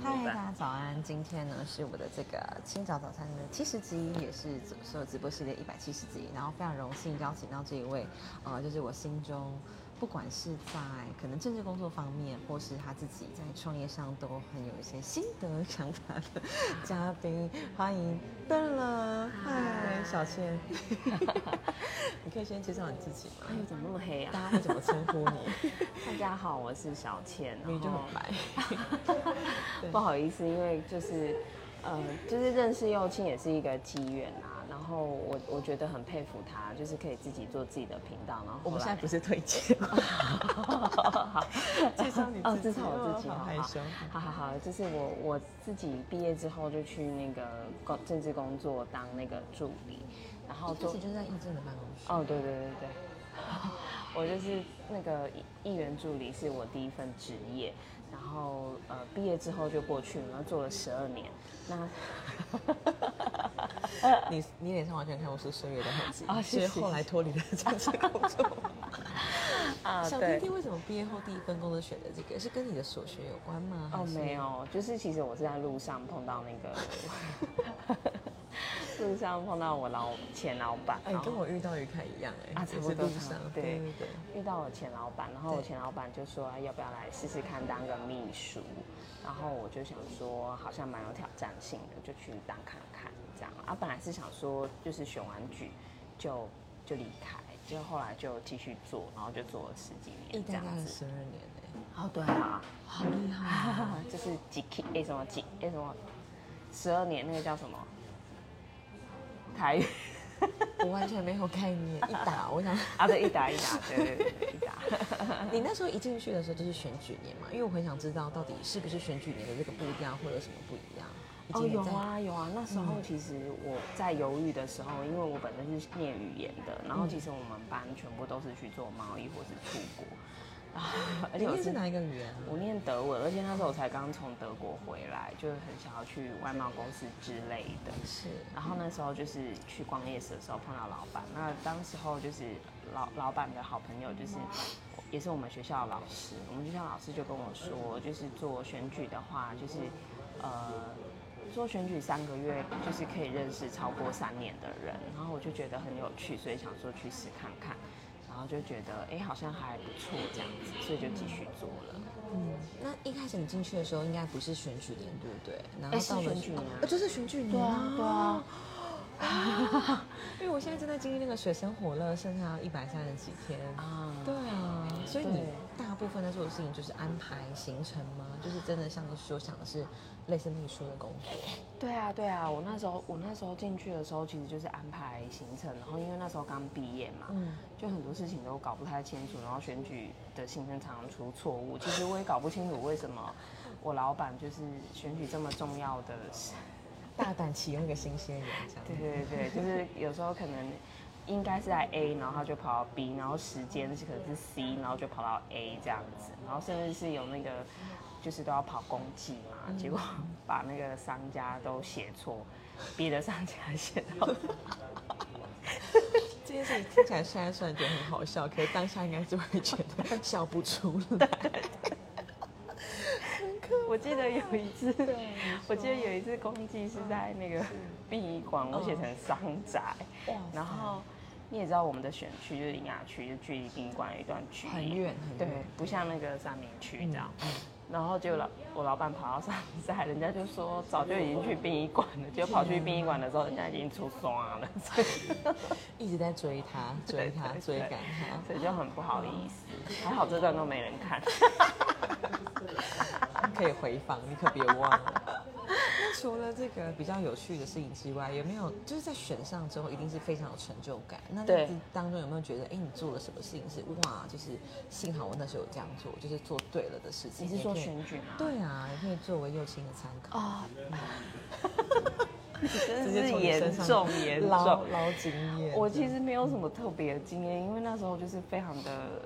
嗨，大家早安！今天呢是我的这个清早早餐的七十集，也是所有直播系列一百七十集。然后非常荣幸邀请到这一位，呃，就是我心中不管是在可能政治工作方面，或是他自己在创业上都很有一些心得 想法的嘉宾，欢迎邓了。嗨，小倩，你可以先介绍你自己吗哎？呦，怎么那么黑啊？大家会怎么称呼你？大家好，我是小倩，你就很白。不好意思，因为就是呃，就是认识幼庆也是一个机缘啊。然后我我觉得很佩服他，就是可以自己做自己的频道。然后我们现在不是推荐，好介绍你哦，介绍我自己，好好害羞。好好好，就是我我自己毕业之后就去那个工政治工作当那个助理，然后做就是在议政的办公室。哦，对对对对，我就是那个议议员助理是我第一份职业，然后呃毕业之后就过去了，然后做了十二年。那 你你脸上完全看不出岁月的痕迹，啊谢谢是后来脱离了政治工作。啊小婷婷为什么毕业后第一份工作选择这个？是跟你的所学有关吗？哦没。有，就是其实我是在路上碰到那个 路上碰到我老前老板，哎，跟我遇到于凯一样哎，啊差不多是路上对对对。遇到我前老板，然后我对前老板就说、啊要不要来试试看当个秘书，然后我就想说好像蛮有挑战性的，就去当看看这样啊。本来是想说就是选完剧就就离开，就后来就继续做，然后就做了十几年这样子。十二年哎，哦，对啊，好厉害啊！就是几 K 哎什么几哎什么十二年那个叫什么台语我完全没有概念，一打我想，啊对一打一打对对对对一打。你那时候一进去的时候就是选举年嘛，因为我很想知道到底是不是选举年的这个步调会有什么不一样。哦，有啊有啊，那时候其实我在犹豫的时候，因为我本身是念语言的，然后其实我们班全部都是去做贸易或是出国，啊，而且我念是哪一个语言啊？我念德文，而且那时候我才刚从德国回来，就是很想要去外贸公司之类的。是然后那时候就是去逛夜市的时候碰到老板，那当时候就是老老板的好朋友，就是也是我们学校的老师，我们学校老师就跟我说，就是做选举的话，就是呃做选举三个月，就是可以认识超过三年的人，然后我就觉得很有趣，所以想说去试看看，然后就觉得哎好像还不错这样子，所以就继续做了。嗯，那一开始你进去的时候，应该不是选举年，对不对？然哎是到了选举年哦就是选举年对啊对啊。啊 因为我现在正在经历那个水深火热，剩下一百三十几天啊对啊，所以你对大部分在做的事情就是安排行程吗？就是真的像你所想的是类似秘书的工作？对啊，对啊，我那时候我那时候进去的时候，其实就是安排行程，然后因为那时候刚毕业嘛，嗯就很多事情都搞不太清楚，然后选举的行程常常出错误，其实我也搞不清楚为什么我老板就是选举这么重要的事，大胆启用一个新鲜人，这样。对对对，就是有时候可能应该是在 A，然后他就跑到 B，然后时间是可能是 C，然后就跑到 A 这样子，然后甚至是有那个就是都要跑公祭嘛，结果把那个商家都写错，别的商家写到。这件事情听起来现在虽然觉得很好笑，可是当下应该是会觉得笑不出来。我记得有一次，我记得有一次公祭是在那个殡仪馆，我写成商宅哇，然后你也知道我们的选区就是林雅区，就距离殡仪馆有一段距离，很远很对远，不像那个三明区这样。嗯然后就老我老板跑到上山，人家就说早就已经去殡仪馆了，结果跑去殡仪馆的时候，人家已经出刷了，所以一直在追他，追他，对追赶他。所以就很不好意思。还好这段都没人看。可以回放，你可别忘了。那除了这个比较有趣的事情之外，有没有就是在选上之后，一定是非常有成就感？那对当中有没有觉得，哎，你做了什么事情是哇，就是幸好我那时候有这样做，就是做对了的事情？你是说选举吗？对啊，也可以作为右青的参考。啊，真的是严重严捞重。捞经验。我其实没有什么特别的经验，因为那时候就是非常的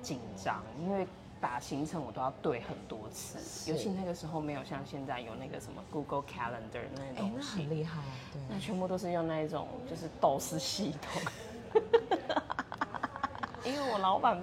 紧张，因为打行程我都要对很多次，尤其那个时候没有像现在有那个什么 Google Calendar 那哎，种那很，厉害，对。那全部都是用那一种就是斗士系统。因为我老板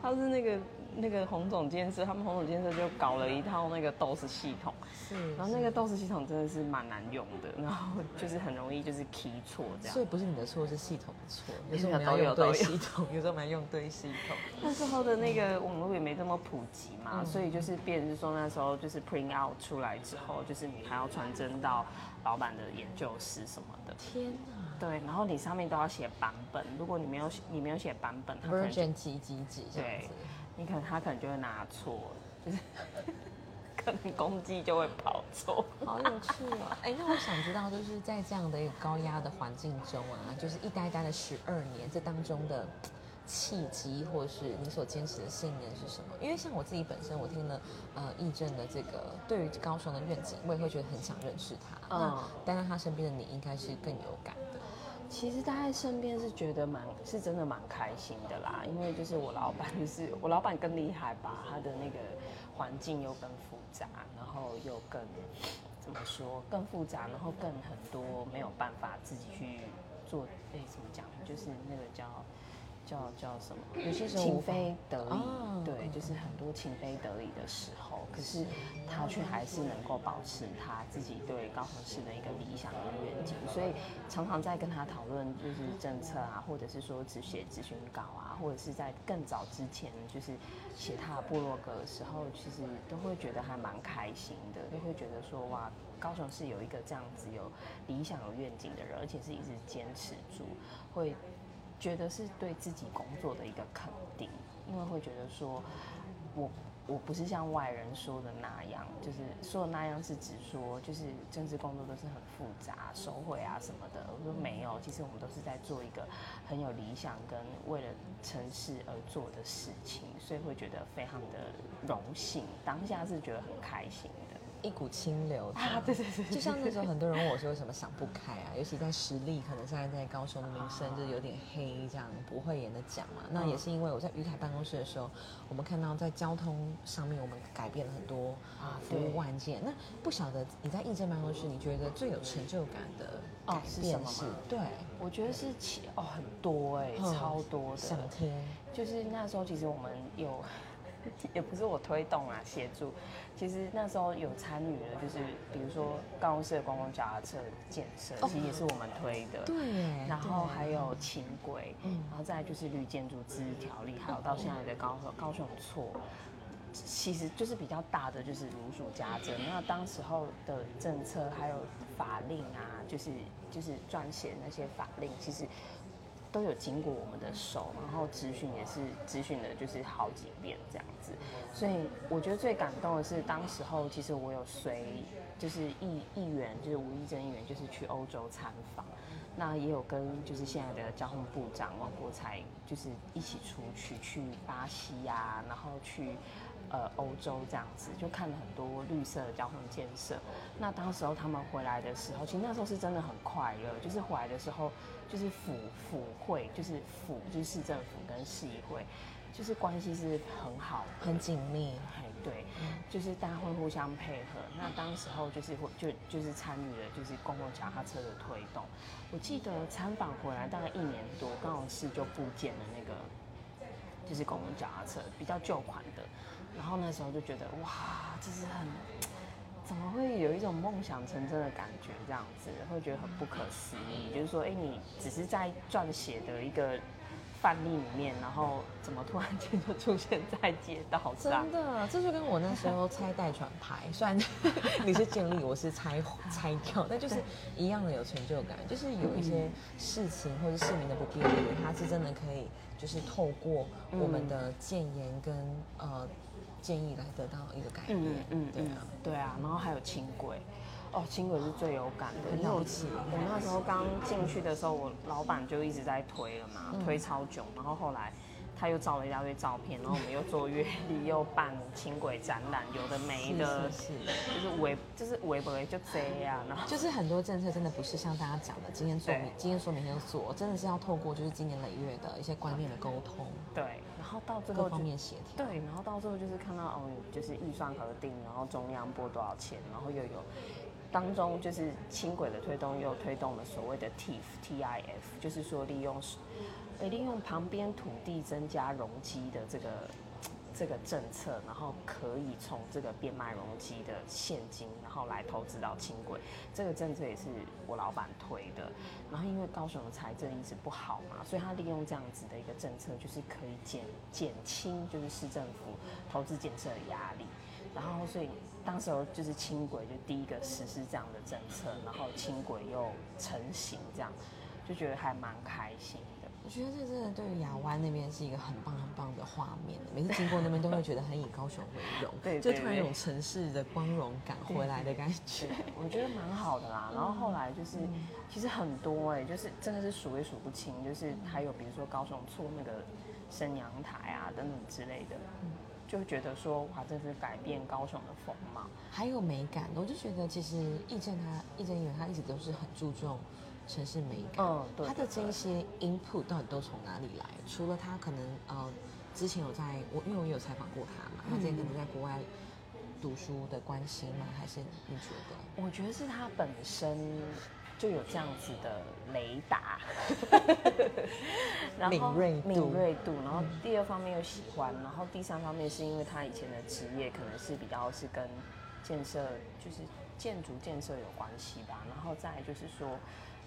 他是那个那个洪总监设，他们洪总监设就搞了一套那个 DOS 系统，是，然后那个 DOS 系统真的是蛮难用的，然后就是很容易就是 key 错这样。所以不是你的错，是系统的错。有有时候 我们要用对系统，有时候我们要用对系统。那时候的那个网络也没这么普及嘛，嗯所以就是变成是说那时候就是 print out 出来之后，就是你还要传真到老板的研究室什么的。天哪对，然后你上面都要写版本，如果你没有写你没有写版本，他可能就，Virgin 几几几这样对子。你可能他可能就会拿错，就是 可能公鸡就会跑错。好有趣哦！哎，那我想知道，就是在这样的一个高压的环境中啊，就是一待待了十二年，这当中的契机，或是你所坚持的信念是什么？因为像我自己本身，我听了呃义正的这个对于高雄的愿景，我也会觉得很想认识他。嗯嗯，待在他身边的你，应该是更有感的。其实大概身边是觉得蛮是真的蛮开心的啦，因为就是我老板就是我老板更厉害吧，他的那个环境又更复杂，然后又更怎么说更复杂，然后更很多没有办法自己去做，哎、怎么讲，就是那个叫叫叫什么？有些时候情非得已，哦对，就是很多情非得已的时候，可是他却还是能够保持他自己对高雄市的一个理想跟愿景，所以常常在跟他讨论就是政策啊，或者是说只写咨询稿啊，或者是在更早之前就是写他的部落格的时候，其实都会觉得还蛮开心的，就会觉得说哇，高雄市有一个这样子有理想有愿景的人，而且是一直坚持住，会觉得是对自己工作的一个肯定，因为会觉得说，我我不是像外人说的那样，就是说的那样是指说，就是政治工作都是很复杂、手绘啊什么的。我说没有，其实我们都是在做一个很有理想跟为了城市而做的事情，所以会觉得非常的荣幸，当下是觉得很开心。一股清流啊对对对对就像那时候很多人问我说为什么想不开啊，尤其在实力可能现在在高雄的名声就是有点黑，这样不会演的讲嘛。那也是因为我在于台办公室的时候，我们看到在交通上面我们改变了很多啊服对务万件。那不晓得你在义政办公室，你觉得最有成就感的哦改变是？对，我觉得是其哦很多哎、嗯超多的。想听。就是那时候，其实我们有，也不是我推动啊，协助。其实那时候有参与了，就是比如说高雄市的公共脚踏车建设，哦其实也是我们推的。对，然后对还有轻轨，嗯然后再就是绿建筑自治条例，还有到现在的高高雄错，其实就是比较大的就是如数家珍。那当时候的政策还有法令啊，就是就是撰写那些法令，其实都有经过我们的手，然后咨询也是咨询的，就是好几遍这样子。所以我觉得最感动的是，当时候其实我有随就是议议员，就是吴议政议员，就是去欧洲参访。那也有跟就是现在的交通部长王国才，就是一起出去去巴西啊，然后去呃欧洲这样子，就看了很多绿色的交通建设。那当时候他们回来的时候，其实那时候是真的很快乐，就是回来的时候，就是府府会，就是府就是市政府跟市议会，就是关系是很好，很紧密。哎，对，就是大家会互相配合。那当时候就是会就就是参与了就是公共脚踏车的推动。我记得参访回来大概一年多，高雄市就部建了那个就是公共脚踏车比较旧款的。然后那时候就觉得哇，这是很怎么会有一种梦想成真的感觉？这样子会觉得很不可思议。就是说，哎，你只是在撰写的一个范例里面，然后怎么突然间就出现在街道上真？的，这就跟我那时候拆代传牌，虽然 你是建立，我是拆拆掉，但就是一样的有成就感。就是有一些事情或者市民的不便利，它是真的可以，就是透过我们的建言跟呃建议来得到一个改变。嗯嗯嗯对啊，，对啊，然后还有轻轨，哦，轻轨是最有感的，很因为我那时候刚进去的时候，我老板就一直在推了嘛，嗯推超久，然后后来他又照了一大堆照片，然后我们又做月历，又办轻轨展览，有的没的，是就是微就是微博就这样，然后就是很多政策真的不是像大家讲的今天做对。今天说明天做，真的是要透过就是今年累月的一些观念的沟通，对，然后到最后各方面协调。对，然后到最后就是看到哦，就是预算核定，然后中央拨多少钱，然后又有当中就是轻轨的推动，又推动了所谓的 TIF TIF，就是说利用呃利用旁边土地增加容积的这个这个政策，然后可以从这个变卖容积的现金，然后来投资到轻轨。这个政策也是我老板推的。然后因为高雄的财政一直不好嘛，所以他利用这样子的一个政策，就是可以减减轻就是市政府投资建设的压力。然后所以当时候就是轻轨就第一个实施这样的政策，然后轻轨又成型，这样就觉得还蛮开心。我觉得这真的对于亚湾那边是一个很棒很棒的画面，每次经过那边都会觉得很以高雄为荣，对，就突然有种城市的光荣感回来的感觉。我觉得蛮好的啦。然后后来就是，其实很多哎，就是真的是数也数不清，就是还有比如说高雄出那个升阳台啊等等之类的，就觉得说哇，这是改变高雄的风貌，还有美感。我就觉得其实易正他易正因为他一直都是很注重。城市美感，嗯，对，他的这一些 input 到底都从哪里来？除了他可能呃，之前有在我，因为我有采访过他嘛，他之前可能在国外读书的关系吗？还是你觉得？我觉得是他本身就有这样子的雷达，敏锐敏锐度，然后第二方面又喜欢，然后第三方面是因为他以前的职业可能是比较是跟建设，就是建筑建设有关系吧，然后再就是说。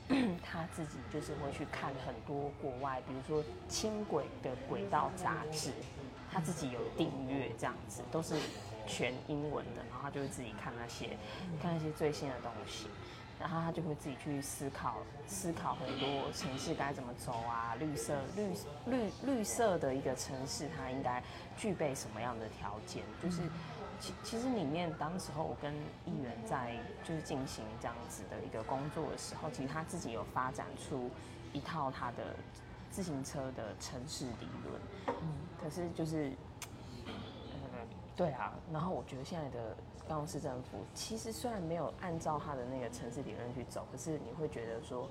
他自己就是会去看很多国外，比如说轻轨的轨道杂志，他自己有订阅这样子，都是全英文的，然后他就会自己看那些，看那些最新的东西，然后他就会自己去思考，思考很多城市该怎么走啊，绿色绿绿绿色的一个城市，它应该具备什么样的条件，就是。其其实里面，当时候我跟议员在就是进行这样子的一个工作的时候，其实他自己有发展出一套他的自行车的城市理论。嗯，可是就是，呃，对啊。然后我觉得现在的高雄市政府，其实虽然没有按照他的那个城市理论去走，可是你会觉得说。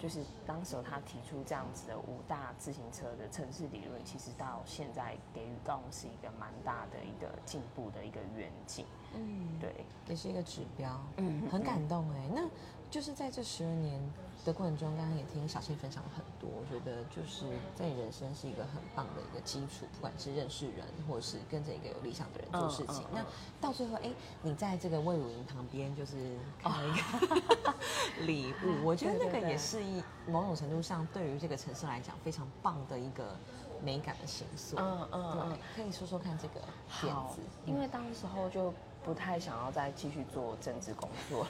就是当时他提出这样子的五大自行车的城市理论，其实到现在给予高雄是一个蛮大的一个进步的一个远景。嗯，对，也是一个指标。嗯，很感动哎。那就是在这十二年。的过程中，刚刚也听小庆分享了很多，我觉得就是在人生是一个很棒的一个基础，不管是认识人，或者是跟着一个有理想的人做事情。那到最后，哎，你在这个魏武营旁边就是看了一个 礼物，我觉得那个也是一某种程度上对于这个城市来讲非常棒的一个美感的形塑。嗯嗯对，可以说说看这个点子，因为当时候就。不太想要再继续做政治工作，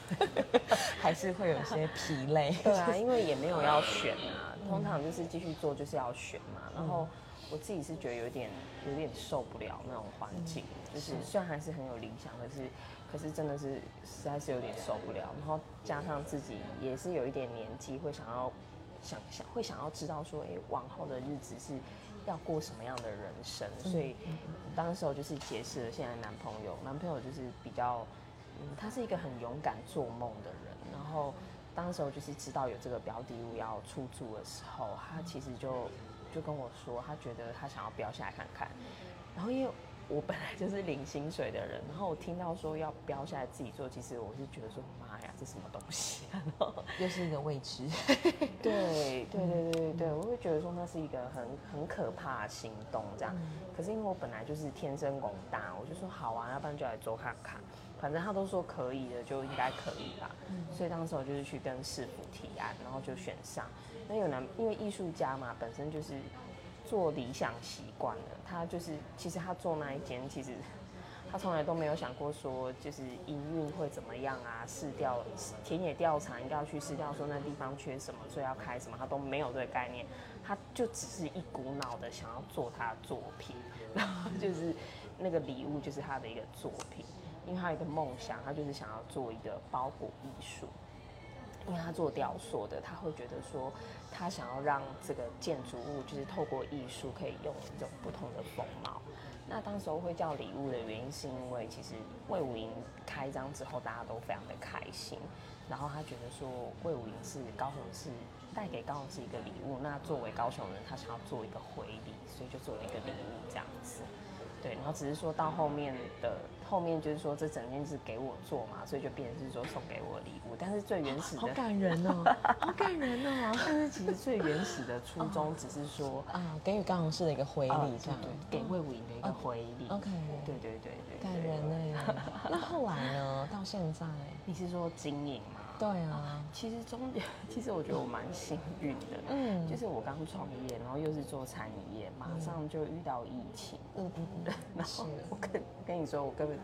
还是会有一些疲累。对啊，因为也没有要选啊，通常就是继续做就是要选嘛。然后我自己是觉得有点有点受不了那种环境，就是虽然还是很有理想，可是可是真的是实在是有点受不了。然后加上自己也是有一点年纪，会想要想想会想要知道说，哎，往后的日子是。要过什么样的人生？所以，当时候就是结识了现在男朋友。男朋友就是比较，嗯，他是一个很勇敢做梦的人。然后，当时候就是知道有这个标的物要出租的时候，他其实就就跟我说，他觉得他想要标下来看看。然后因为。我本来就是领薪水的人，然后我听到说要标下来自己做，其实我是觉得说妈呀，这什么东西？又是一个未知。对对对对对对，我会觉得说那是一个很很可怕的行动这样。可是因为我本来就是天生拱大，我就说好啊，要不然就来做看看，反正他都说可以的，就应该可以吧。所以当时我就是去跟市府提案，然后就选上。那有男，因为艺术家嘛，本身就是。做理想习惯了，他就是其实他做那一间，其实他从来都没有想过说就是营运会怎么样啊，试调田野调查应该要去试调说那地方缺什么，所以要开什么，他都没有这个概念，他就只是一股脑的想要做他的作品，然后就是那个礼物就是他的一个作品，因为他有一个梦想，他就是想要做一个包裹艺术。因为他做雕塑的，他会觉得说，他想要让这个建筑物就是透过艺术可以用一种不同的风貌。那当时候会叫礼物的原因，是因为其实魏武营开张之后，大家都非常的开心。然后他觉得说，魏武营是高雄市带给高雄市一个礼物。那作为高雄人，他想要做一个回礼，所以就做了一个礼物这样子。对，然后只是说到后面的后面就是说这整件事给我做嘛，所以就变成是说送给我礼物。但是最原始的好，感人哦，好感人哦。但是其实最原始的初衷只是说，啊，给予高雄市的一个回呃礼，这样对给魏武营的一个回礼。OK 对对对对，感。人哎。那后来呢？到现在，你是说经营吗？对啊，其实中间，其实我觉得我蛮幸运的，嗯。就是我刚创业，然后又是做餐饮业，马上就遇到疫情，嗯嗯嗯，然是后我跟跟你说，我根本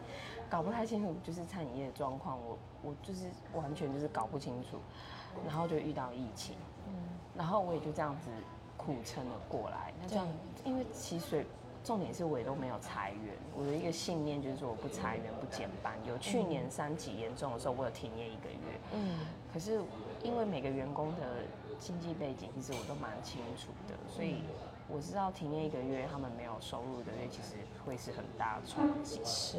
搞不太清楚，就是餐饮业的状况，我我就是完全就是搞不清楚，然后就遇到疫情，嗯。然后我也就这样子苦撑了过来。那这样，因为其实重点是我也都没有裁员，我的一个信念就是说我不裁员不减班。有去年三级严重的时候，我有停业一个月，嗯可是因为每个员工的经济背景，其实我都蛮清楚的，所以我知道停业一个月，他们没有收入的月，其实会是很大的冲击。是，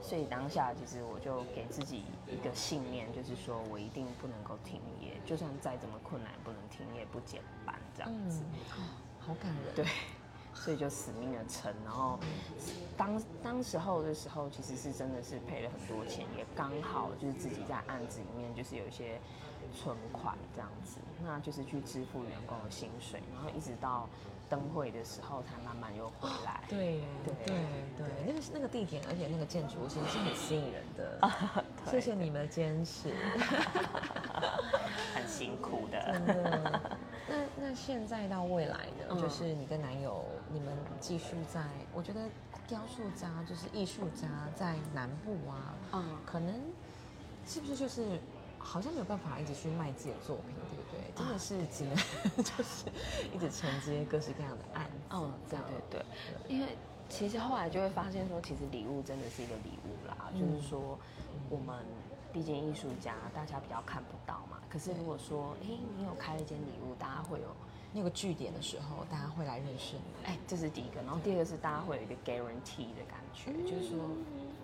所以当下其实我就给自己一个信念，就是说我一定不能够停业，就算再怎么困难，不能停业不减班这样子。嗯，好感人。对，所以就死命的撑，然后当当时候的时候，其实是真的是赔了很多钱，也刚好就是自己在案子里面就是有一些存款这样子，那就是去支付员工的薪水，然后一直到灯会的时候才慢慢又回来。对对对对，那个那个地点，而且那个建筑物其实是很吸引人的。谢谢你们的坚持，很辛苦的。真的。那那现在到未来呢？嗯就是你跟男友，你们继续在，我觉得雕塑家就是艺术家在南部啊，嗯可能是不是就是好像没有办法一直去卖自己的作品，对？真的是只能 就是一直承接各式各样的案子，嗯，对对对，因为其实后来就会发现说，其实礼物真的是一个礼物啦，就是说我们毕竟艺术家，大家比较看不到嘛。可是如果说，哎、你有开了一间礼物，大家会有，那个据点的时候，大家会来认识你。哎、这是第一个，然后第二个是大家会有一个 guarantee 的感觉，就是说，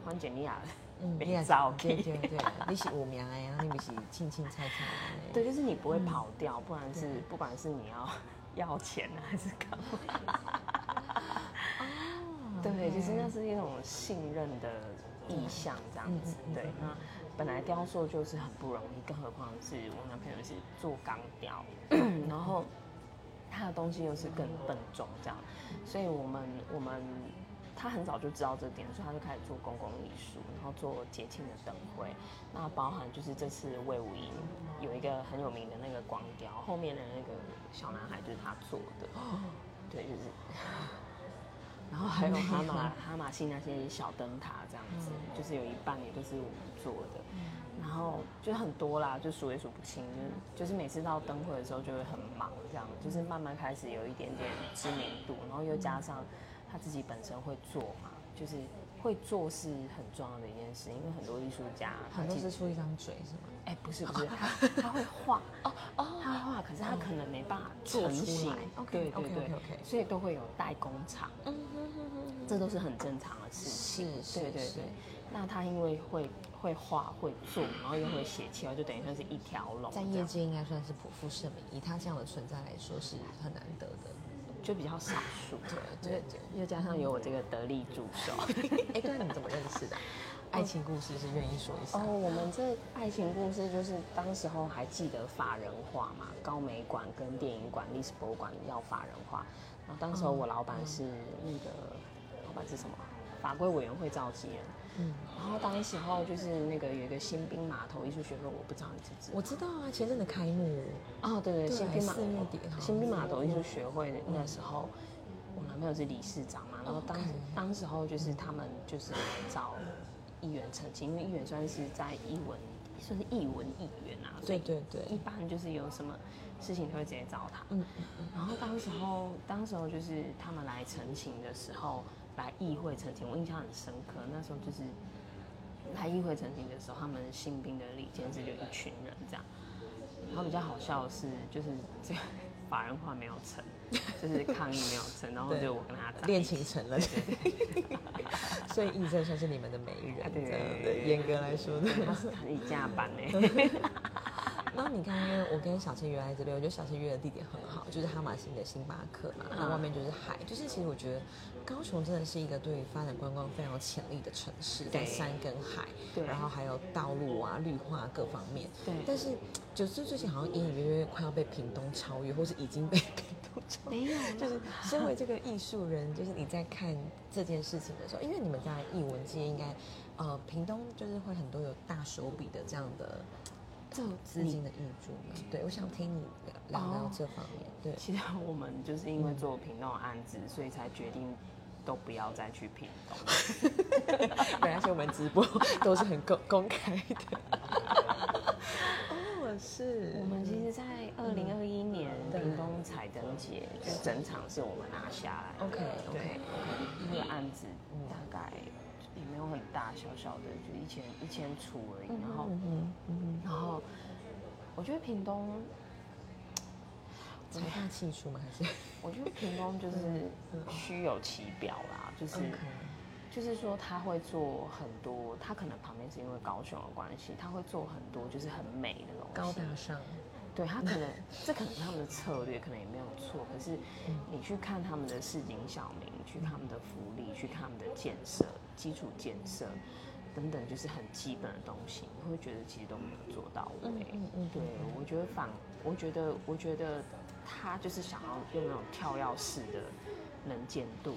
黄简丽亚嗯，被照对片。对对，你是有名的呀，你不是青青菜菜的。对，就是你不会跑掉，不然是不管是你要 要钱啊还是干嘛，哦 对，就是那是一种信任的意向这样子。对，那本来雕塑就是很不容易，更何况是我男朋友是做钢雕，然后他的东西又是更笨重这样，所以我们我们他很早就知道这点，所以他就开始做公共艺术，然后做节庆的灯会。那包含就是这次魏武营有一个很有名的那个光雕，后面的那个小男孩就是他做的，对，就是。然后还有哈马哈马星那些小灯塔这样子，就是有一半也都是我们做的，然后就很多啦，就数也数不清，就是就是每次到灯会的时候就会很忙，这样就是慢慢开始有一点点知名度，然后又加上他自己本身会做嘛，就是会做是很重要的一件事，因为很多艺术家他很多是出一张嘴是吗？哎、不是不是，他他会画哦哦，他会画，可是他可能没办法做出来，OK，对对 OK，对 OK，OK 所以都会有代工厂，嗯哼哼哼这都是很正常的事情。是是对对对。那他因为会会画会做，然后又会写气就等于算是一条龙在，业界应该算是颇负盛名，以他这样的存在来说是很难得的。就比较少数。对对对。又加上有我这个得力助手。哎，对啊，你们怎么认识的？爱情故事是愿意说一下哦，。我们这爱情故事就是当时候还记得法人化嘛，高美馆跟电影馆、历史博物馆要法人化。然后当时候我老板是那个老板是什么？法规委员会召集人。嗯，然后当时候就是那个有一个新兵码头艺术学会，我不知道你知不知道？我知道啊，前阵的开幕，哦，对对，对新兵码四月底好像新兵码头艺术学会那时候，我男朋友是理事长嘛，然后当当时候就是他们就是找议员澄清，因为议员算是在译文算是译文议员啊，对对对。一般就是有什么事情都会直接找他。嗯嗯嗯，然后当时候，当时候就是他们来澄清的时候，来议会澄清，我印象很深刻。那时候就是来议会澄清的时候，他们新兵的理监是就一群人这样。然后比较好笑的是，就是这个法人化没有成，就是抗议没有成，然后就我跟他恋情成了，所以义正算是你们的媒人，啊对严格来说的。他是他是一架班呢。然后你看，因为我跟小千约来这边，我觉得小千约的地点很好，就是哈马星的星巴克嘛，然后外面就是海，就是其实我觉得高雄真的是一个对于发展观光非常有潜力的城市，在山跟海，对然后还有道路啊、绿化各方面。对但是九四最近好像隐隐约约快要被屏东超越，或是已经被 屏东超越。没有，就是身为这个艺术人，就是你在看这件事情的时候，因为你们在艺文界应该，呃，屏东就是会很多有大手笔的这样的这资金的挹注嘛。对，我想听你聊聊聊哦这方面。对，其实我们就是因为做屏东案子，所以才决定都不要再去屏东。本来是我们直播 都是很公公开的。哦，是我们其实，在二零二一年对屏东彩灯节，就整场是我们拿下来。OK，OK，OK，那个案子嗯大概也没有很大，小小的就一千一千出而已。然后，嗯哼嗯然后我觉得屏东，哼，财大气粗吗？还是 我觉得屏东就是虚有其表啦，就是。就是说他会做很多，他可能旁边是因为高雄的关系，他会做很多就是很美的东西。高大上，对他可能这可能他们的策略，可能也没有错。可是嗯你去看他们的市井小民，去看他们的福利，去看他们的建设、基础建设等等，就是很基本的东西，你会觉得其实都没有做到位。嗯嗯嗯对，我觉得反，我觉得，我觉得他就是想要用那种跳跃式的能见度。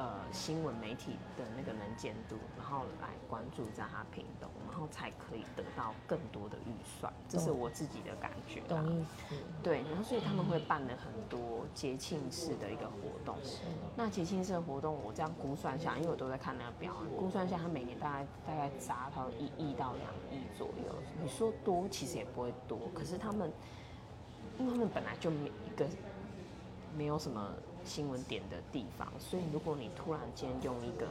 呃，新闻媒体的那个能见度，然后来关注在他屏东，然后才可以得到更多的预算，这是我自己的感觉啦。懂意思？对，然后所以他们会办了很多节庆式的一个活动。那节庆式的活动，我这样估算下，因为我都在看那个表，估算下，他每年大概大概砸到一亿到两亿左右。你说多，其实也不会多，可是他们，因为他们本来就没一个没有什么新闻点的地方，所以如果你突然间用一个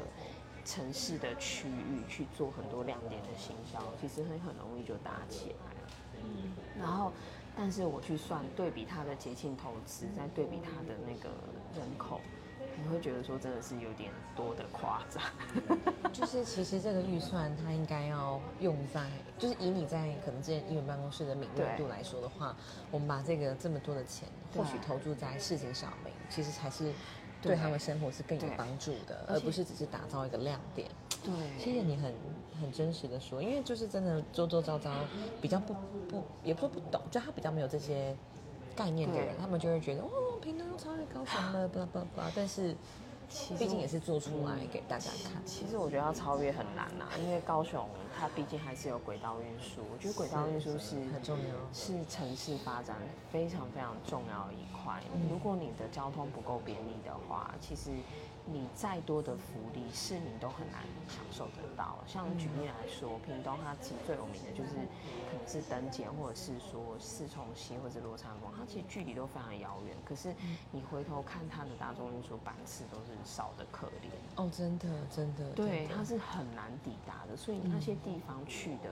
城市的区域去做很多亮点的行销，其实会很容易就打起来了。嗯然后，但是我去算对比它的节庆投资，再对比它的那个人口，你会觉得说真的是有点多的夸张。就是其实这个预算它应该要用在，就是以你在可能之前议员办公室的敏锐度来说的话，我们把这个这么多的钱，或许投注在事情小民，其实才是对对他们生活是更有帮助的，而不是只是打造一个亮点。对，谢谢你很很真实的说，因为就是真的周周遭遭比较不不也不是不懂，就他比较没有这些概念的人，他们就会觉得哦，屏东要超越高雄了，blah blah blah，但是其实毕竟也是做出来给大家看。其实我觉得要超越很难呐、因为高雄它毕竟还是有轨道运输，我觉得轨道运输是很重要。是城市发展非常非常重要的一块。如果你的交通不够便利的话，其实你再多的福利，市民都很难享受得到。像举例来说，屏东它其实最有名的就是可能是登检，或者是说四重溪或者罗山峰，它其实距离都非常遥远。可是你回头看它的大众运输班次都是少的可怜。哦，真的真的，对，它是很难抵达的，所以那些地方去的。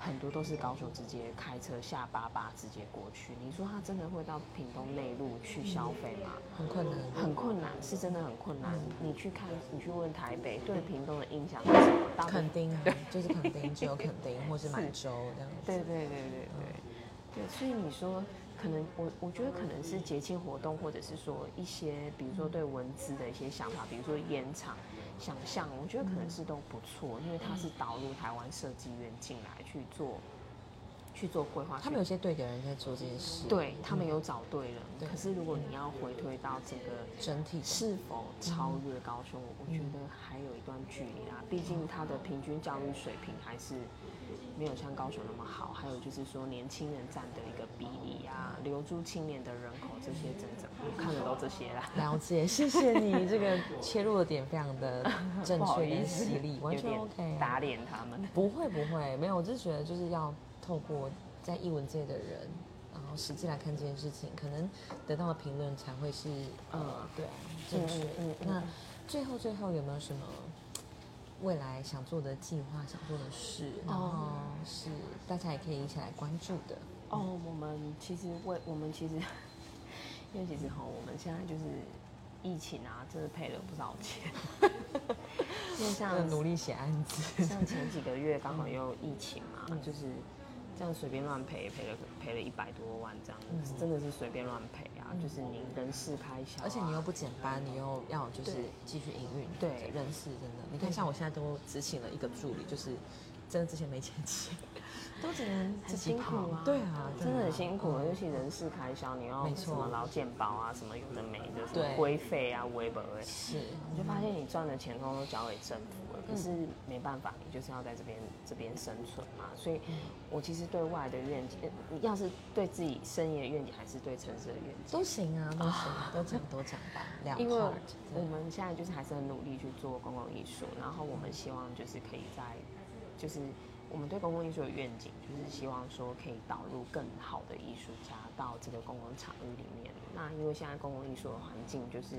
很多都是高雄直接开车下八八直接过去，你说他真的会到屏东内陆去消费吗？很困难。很困难，是真的很困难。你去看，你去问台北对屏东的印象是什么？大部分垦丁啊，就是肯定，只有肯定或是满 洲这样子。对对对对对对，所以你说可能我我觉得可能是节庆活动，或者是说一些比如说对文字的一些想法，比如说延长想象，我觉得可能是都不错，因为它是导入台湾设计院进来去做去做规划，他们有些对的人在做这件事。对他们有找对人，对可是如果你要回推到整个整体是否超越高雄，我觉得还有一段距离啦。毕竟它的平均教育水平还是没有像高雄那么好。还有就是说，年轻人占的一个比例啊，留住青年的人口这些增长，我看的都这些啦。了解，谢谢你这个切入的点非常的正 确跟犀利，完全 OK 啊。打脸他们。不会不会，没有，我就是觉得就是要透过在艺文界的人，然后实际来看这件事情，可能得到的评论才会是呃对啊正确。嗯嗯嗯那最后最后有没有什么未来想做的计划、想做的事，然后是大家也可以一起来关注的？哦，我们其实为我们其实，因为其实哈，我们现在就是疫情啊，真的赔了不少钱。因为像呃努力写案子，像前几个月刚好又疫情嘛，就是这样随便乱赔赔了赔了一百多万这样，嗯。真的是随便乱赔啊，就是你人事开销啊、而且你又不减班，你又要就是继续营运，对人事真的，你看像我现在都只请了一个助理，就是真的之前没钱请，都只能很辛苦啊跑对啊，真的很辛苦，嗯尤其人事开销，你要什么劳健保啊，什么有的没的，什对么规费啊、微本哎，是，你就发现你赚的钱通通都交给政府了，可是嗯没办法，你就是要在这边这边生存嘛。所以，嗯我其实对外的愿景，呃你要是对自己生意的愿景，还是对城市的愿景。都行啊，都行，都讲都讲吧，两 因为我们现在就是还是很努力去做公共艺术，然后我们希望就是可以在，就是我们对公共艺术的愿景，就是希望说可以导入更好的艺术家到这个公共场域里面。那因为现在公共艺术的环境就是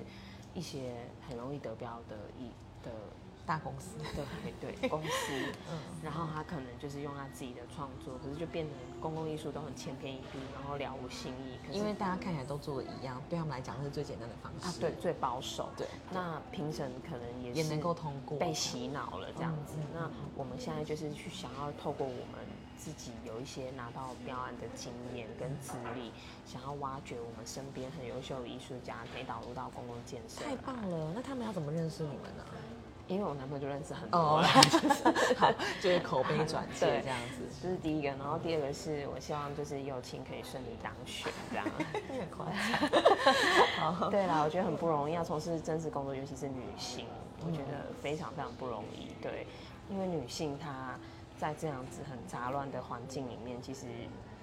一些很容易得标的艺的大公司，对对 公司，嗯然后他可能就是用他自己的创作，可是就变成公共艺术都很千篇一律，然后了无新意。因为大家看起来都做的一样，对他们来讲是最简单的方式，啊对最保守，对，那评审可能也是也能够通过，被洗脑了这样子。那我们现在就是去想要透过我们自己有一些拿到标案的经验跟资历，想要挖掘我们身边很优秀的艺术家，可以导入到公共建设。太棒了，那他们要怎么认识你们呢？因为我男朋友就认识很多哦了。好，就是口碑转介对这样子，这是第一个，然后第二个是我希望就是友情可以顺利当选这样。有点夸张。好，对啦，我觉得很不容易，要从事政治工作，尤其是女性，我觉得非常非常不容易。对，因为女性她在这样子很杂乱的环境里面，其实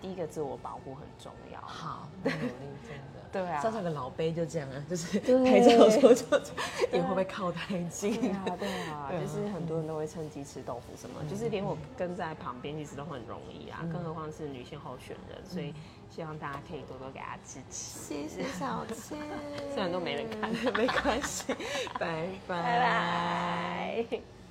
第一个自我保护很重要。好，很努力，真的。对啊上次有个老杯就这样啊，就是对 拍照的时候就也会不会靠太近？对啊，对啊，就是很多人都会趁机吃豆腐什么，就是连我跟在旁边其实都很容易啊，更何况是女性候选人，所以希望大家可以多多给她支持。谢谢小千，虽然都没人看没关系，拜拜拜拜。